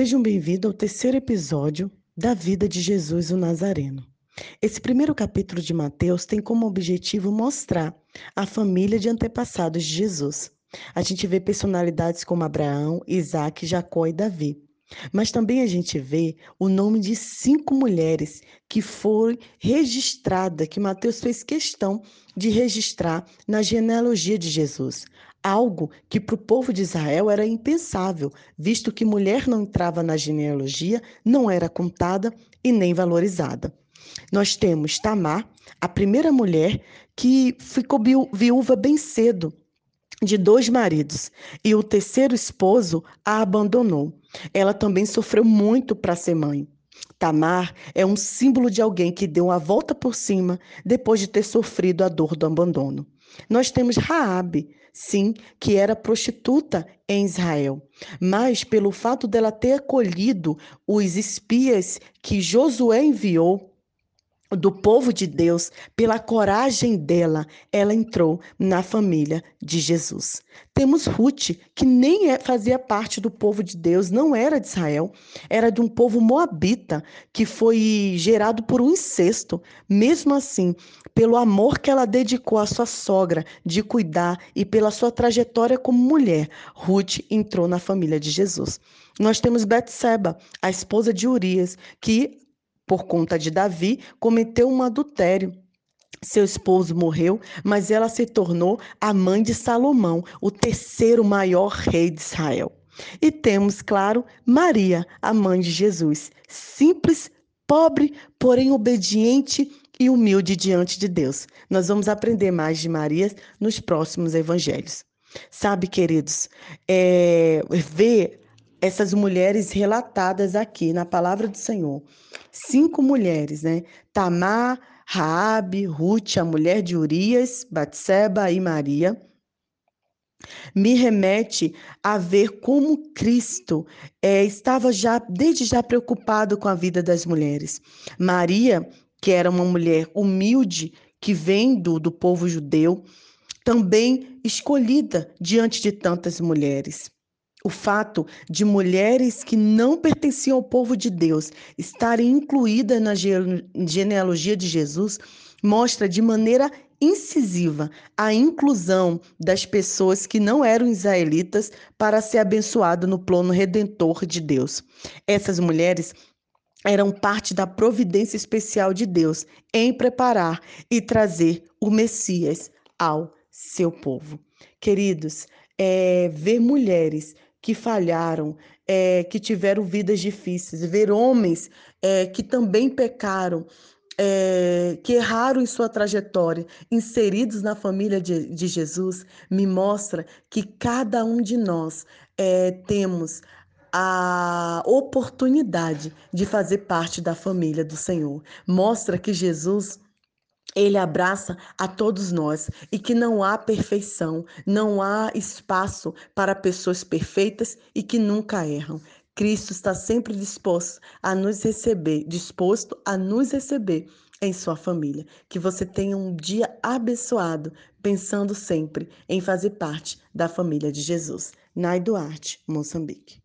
Sejam bem-vindos ao terceiro episódio da vida de Jesus o Nazareno. Esse primeiro capítulo de Mateus tem como objetivo mostrar a família de antepassados de Jesus. A gente vê personalidades como Abraão, Isaac, Jacó e Davi. Mas também a gente vê o nome de cinco mulheres que foi registrada, que Mateus fez questão de registrar na genealogia de Jesus. Algo que para o povo de Israel era impensável, visto que mulher não entrava na genealogia, não era contada e nem valorizada. Nós temos Tamar, a primeira mulher que ficou viúva bem cedo, de dois maridos, e o terceiro esposo a abandonou. Ela também sofreu muito para ser mãe. Tamar é um símbolo de alguém que deu a volta por cima depois de ter sofrido a dor do abandono. Nós temos Raabe, sim, que era prostituta em Israel, mas pelo fato dela ter acolhido os espias que Josué enviou do povo de Deus, pela coragem dela, ela entrou na família de Jesus. Temos Ruth, que nem é, fazia parte do povo de Deus, não era de Israel, era de um povo moabita que foi gerado por um incesto. Mesmo assim, pelo amor que ela dedicou à sua sogra de cuidar e pela sua trajetória como mulher, Ruth entrou na família de Jesus. Nós temos Betseba, a esposa de Urias, que por conta de Davi, cometeu um adultério. Seu esposo morreu, mas ela se tornou a mãe de Salomão, o terceiro maior rei de Israel. E temos, claro, Maria, a mãe de Jesus, simples, pobre, porém obediente e humilde diante de Deus. Nós vamos aprender mais de Maria nos próximos evangelhos. Sabe, queridos, é, ver essas mulheres relatadas aqui na palavra do Senhor. Cinco mulheres, né? Tamar, Raabe, Ruth, a mulher de Urias, Batseba e Maria, me remete a ver como Cristo é, estava já desde já preocupado com a vida das mulheres. Maria, que era uma mulher humilde, que vem do, do povo judeu, também escolhida diante de tantas mulheres. O fato de mulheres que não pertenciam ao povo de Deus estarem incluídas na genealogia de Jesus mostra de maneira incisiva a inclusão das pessoas que não eram israelitas para ser abençoado no plano redentor de Deus. Essas mulheres eram parte da providência especial de Deus em preparar e trazer o Messias ao seu povo. Queridos, é, ver mulheres que falharam, é, que tiveram vidas difíceis, ver homens é, que também pecaram, é, que erraram em sua trajetória, inseridos na família de, de Jesus, me mostra que cada um de nós é, temos a oportunidade de fazer parte da família do Senhor. Mostra que Jesus ele abraça a todos nós e que não há perfeição, não há espaço para pessoas perfeitas e que nunca erram. Cristo está sempre disposto a nos receber, disposto a nos receber em sua família. Que você tenha um dia abençoado, pensando sempre em fazer parte da família de Jesus. Nai Duarte, Moçambique.